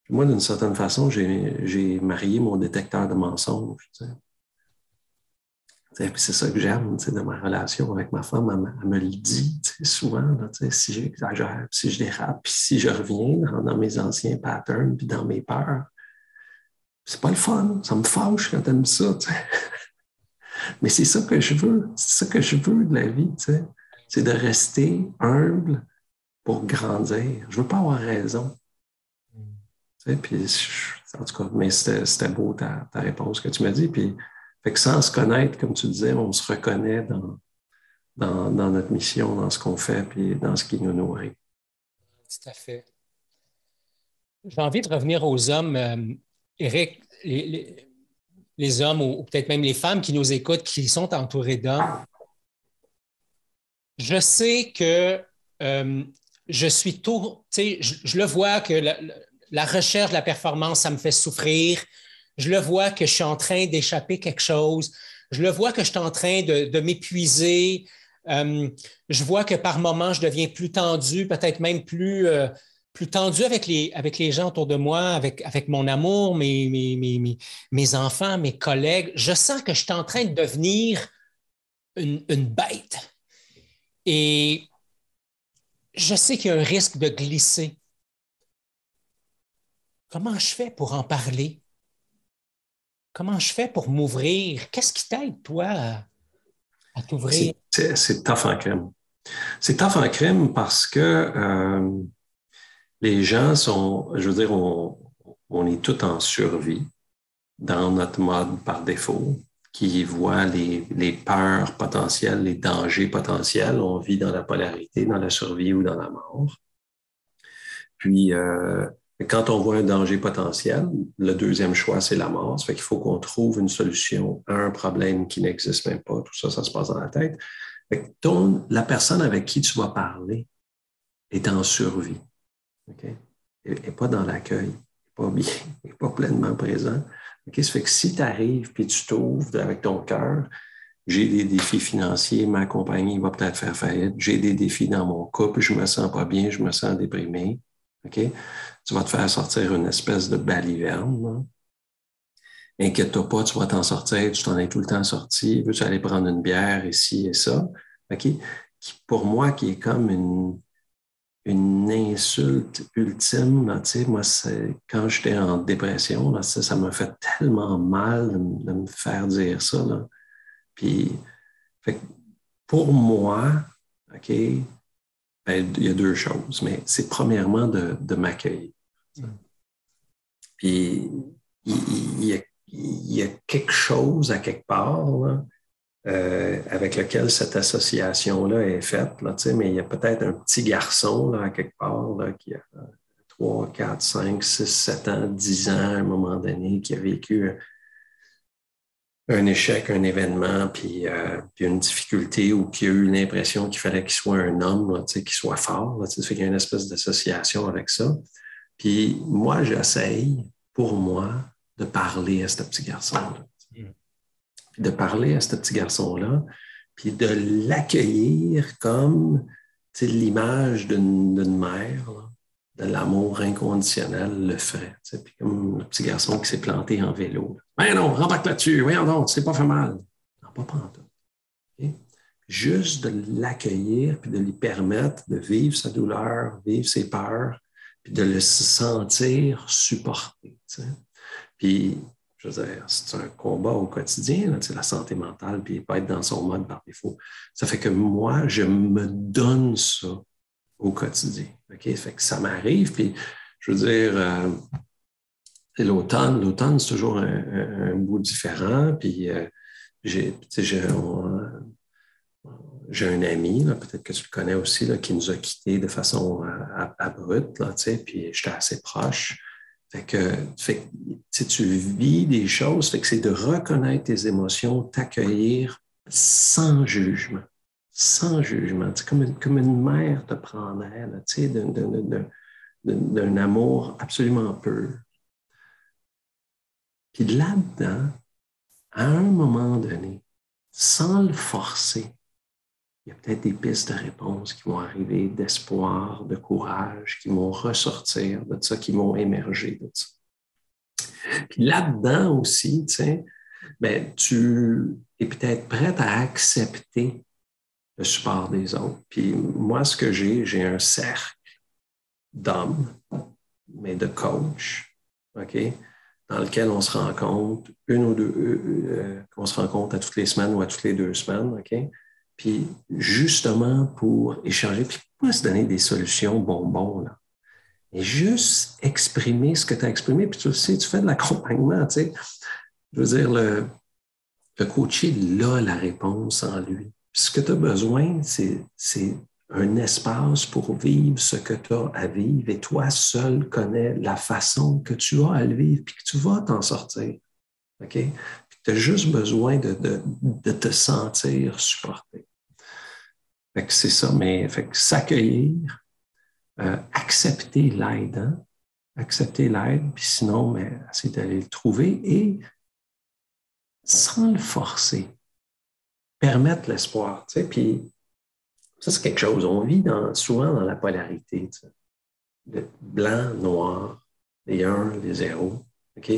moi, d'une certaine façon, j'ai marié mon détecteur de mensonges. C'est ça que j'aime de ma relation avec ma femme. Elle, me le dit souvent, si j'exagère, si je dérape, puis si je reviens dans, dans, mes anciens patterns, puis dans mes peurs, c'est pas le fun. Ça me fâche quand t'aimes ça. Mais c'est ça que je veux. C'est ça que je veux de la vie. C'est de rester humble pour grandir. Je veux pas avoir raison. Puis, en tout cas, mais c'était beau ta, réponse que tu m'as dit. Puis, fait que sans se connaître, comme tu disais, on se reconnaît dans, dans, dans notre mission, dans ce qu'on fait, puis dans ce qui nous nourrit. Tout à fait. J'ai envie de revenir aux hommes. Euh, Éric, les, hommes ou, peut-être même les femmes qui nous écoutent, qui sont entourés d'hommes, je sais que euh, je suis tout, tu sais, je, le vois que la, recherche de la performance, ça me fait souffrir. Je le vois que je suis en train d'échapper quelque chose. Je le vois que je suis en train de, m'épuiser. Euh, je vois que par moments, je deviens plus tendu, peut-être même plus, euh, plus tendu avec les, avec les gens autour de moi, avec, avec mon amour, mes, mes, mes, enfants, mes collègues. Je sens que je suis en train de devenir une, bête. Et je sais qu'il y a un risque de glisser. Comment je fais pour en parler? Comment je fais pour m'ouvrir? Qu'est-ce qui t'aide, toi, à, t'ouvrir? C'est tough en crème. C'est tough en crème parce que euh, les gens sont, je veux dire, on, est tout en survie dans notre mode par défaut, qui voit les, peurs potentielles, les dangers potentiels. On vit dans la polarité, dans la survie ou dans la mort. Puis, euh, quand on voit un danger potentiel, le deuxième choix, c'est la mort. Ça fait qu'il faut qu'on trouve une solution à un problème qui n'existe même pas. Tout ça, ça se passe dans la tête. la personne avec qui tu vas parler est en survie. Okay? Et, pas dans l'accueil, pas bien, pas pleinement présent. Okay? Ça fait que si tu arrives puis tu t'ouvres avec ton cœur, j'ai des défis financiers, ma compagnie va peut-être faire faillite, j'ai des défis dans mon couple, je me sens pas bien, je me sens déprimé. OK? Tu vas te faire sortir une espèce de baliverne. Inquiète-toi pas, tu vas t'en sortir, tu t'en es tout le temps sorti, veux-tu aller prendre une bière ici et ça? OK? Pour moi, qui est comme une, une insulte ultime. Là, moi, quand j'étais en dépression, là, ça m'a fait tellement mal de, me faire dire ça. Là. Puis, pour moi, OK, ben, il y a deux choses, mais c'est premièrement de, de m'accueillir. Puis, il, y a, il, y a, quelque chose à quelque part là, euh, avec lequel cette association-là est faite. Là, mais il y a peut-être un petit garçon là, à quelque part là, qui a 3, 4, 5, 6, 7 ans, 10 ans à un moment donné, qui a vécu un échec, un événement, puis, euh, puis une difficulté ou qui a eu l'impression qu'il fallait qu'il soit un homme, qu'il soit fort. Là, y a une espèce d'association avec ça. Puis moi, j'essaye, pour moi, de parler à ce petit garçon-là de parler à ce petit garçon-là, puis de l'accueillir comme l'image d'une mère, de l'amour inconditionnel le ferait. Puis comme le petit garçon qui s'est planté en vélo. Mais non, rembarque là-dessus, voyons non, c'est pas fait mal. Non, pas pantoute. Juste de l'accueillir, puis de lui permettre de vivre sa douleur, vivre ses peurs, puis de le sentir supporté. Puis c'est un combat au quotidien, la santé mentale, puis pas être dans son mode par défaut. Ça fait que moi, je me donne ça au quotidien. Ça fait que ça m'arrive, puis je veux dire, euh, l'automne, l'automne, c'est toujours un, bout différent, puis euh, j'ai, j'ai un ami, peut-être que tu le connais aussi, qui nous a quittés de façon euh, abrupte, puis j'étais assez proche. Fait que, tu vis des choses, c'est de reconnaître tes émotions, t'accueillir sans jugement. Sans jugement. Comme une, comme une mère te prendrait, d'un amour absolument pur. Puis là-dedans, à un moment donné, sans le forcer, il y a peut-être des pistes de réponse qui vont arriver, d'espoir, de courage, qui vont ressortir de ça, qui vont émerger de ça. Puis là-dedans aussi, tu sais, ben, tu es peut-être prête à accepter le support des autres. Puis moi, ce que j'ai, j'ai un cercle d'hommes, mais de coach, OK, dans lequel on se rencontre une ou deux, euh, euh, qu'on se rencontre à toutes les semaines ou à toutes les deux semaines, OK? Puis justement pour échanger, puis pas se donner des solutions bonbons, là. Et juste exprimer ce que tu as exprimé, puis tu sais, tu fais de l'accompagnement, tu sais. Je veux dire, le, le coacher, là, la réponse en lui. ce que tu as besoin, c'est un espace pour vivre ce que tu as à vivre et toi seul connais la façon que tu as à le vivre puis que tu vas t'en sortir. OK? Tu as juste besoin de, te sentir supporté. c'est ça, mais s'accueillir, euh, accepter l'aide, hein? accepter l'aide, puis sinon, mais, essayer d'aller le trouver et sans le forcer, permettre l'espoir. Puis ça, c'est quelque chose. On vit souvent dans la polarité, blanc, noir, les 1, les 0. OK?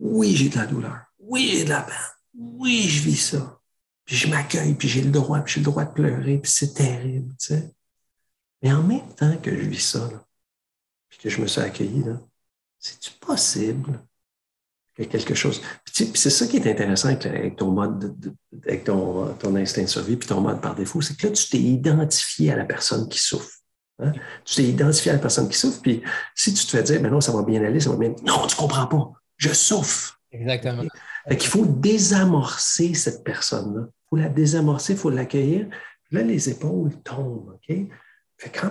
Oui, j'ai de la douleur. Oui, peine. Oui, je vis ça. Puis je m'accueille, puis j'ai le droit, puis j'ai le droit de pleurer, puis c'est terrible, tu sais. Mais en même temps que je vis ça, puis que je me suis accueilli, c'est-tu possible que quelque chose. Puis, c'est ça qui est intéressant avec, ton mode, avec ton, ton, instinct de survie, puis ton mode par défaut, c'est que là, tu t'es identifié à la personne qui souffre. Hein. Tu t'es identifié à la personne qui souffre, puis si tu te fais dire, ben non, ça va bien aller, ça va bien. Non, tu comprends pas. Je souffre. Exactement. Fait qu'il faut désamorcer cette personne-là. Il faut la désamorcer, il faut l'accueillir. Là, les épaules tombent, OK?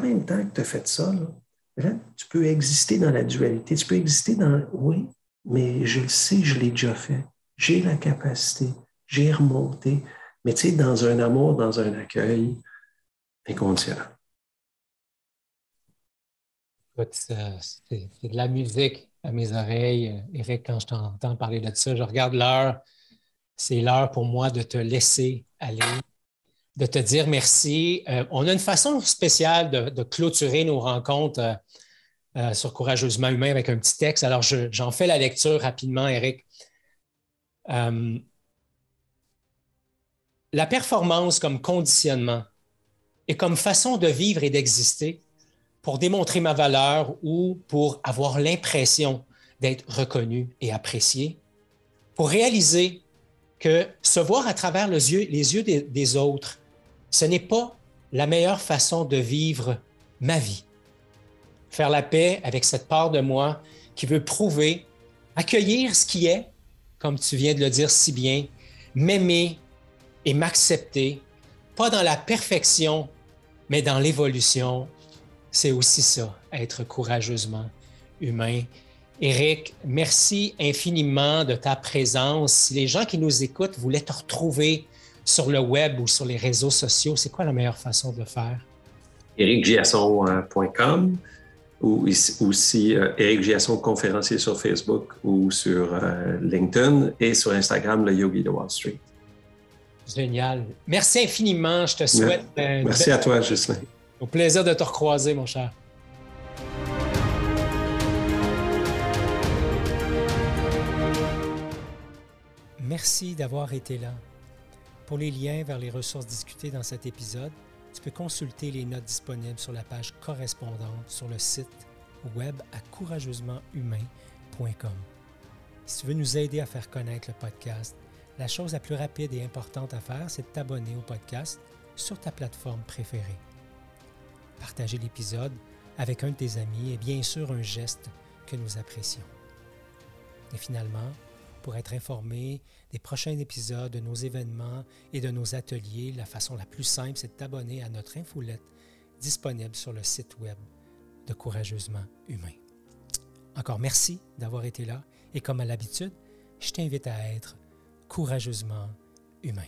Même temps que tu as fait ça, là, tu peux exister dans la dualité. Tu peux exister dans, oui, mais je le sais, je l'ai déjà fait. J'ai la capacité, j'ai remonté. Mais tu sais, dans un amour, dans un accueil inconditionnel. C'est de la musique à mes oreilles. Eric, quand je t'entends parler de ça, je regarde l'heure. C'est l'heure pour moi de te laisser aller, de te dire merci. Euh, on a une façon spéciale de, clôturer nos rencontres euh, euh, sur Courageusement Humain avec un petit texte. Alors, j'en fais la lecture rapidement, Eric. la performance comme conditionnement et comme façon de vivre et d'exister pour démontrer ma valeur ou pour avoir l'impression d'être reconnu et apprécié, pour réaliser que se voir à travers les yeux, des, des autres, ce n'est pas la meilleure façon de vivre ma vie. Faire la paix avec cette part de moi qui veut prouver, accueillir ce qui est, comme tu viens de le dire si bien, m'aimer et m'accepter, pas dans la perfection, mais dans l'évolution c'est aussi ça, être courageusement humain. Éric, merci infiniment de ta présence. Si les gens qui nous écoutent voulaient te retrouver sur le web ou sur les réseaux sociaux, c'est quoi la meilleure façon de le faire? éricgiasson.com ou aussi euh, Éric Giasson, conférencier sur Facebook ou sur euh, LinkedIn et sur Instagram, le Yogi de Wall Street. Génial. Merci infiniment. Je te souhaite. Merci à toi, Justin. Au plaisir de te recroiser, mon cher. Merci d'avoir été là. Pour les liens vers les ressources discutées dans cet épisode, tu peux consulter les notes disponibles sur la page correspondante sur le site web à courageusementhumain.com. Si tu veux nous aider à faire connaître le podcast, la chose la plus rapide et importante à faire, c'est de t'abonner au podcast sur ta plateforme préférée. Partager l'épisode avec un de tes amis est bien sûr un geste que nous apprécions. Et finalement, pour être informé des prochains épisodes, de nos événements et de nos ateliers, la façon la plus simple, c'est de t'abonner à notre infolette disponible sur le site web de Courageusement Humain. Encore merci d'avoir été là et comme à l'habitude, je t'invite à être courageusement humain.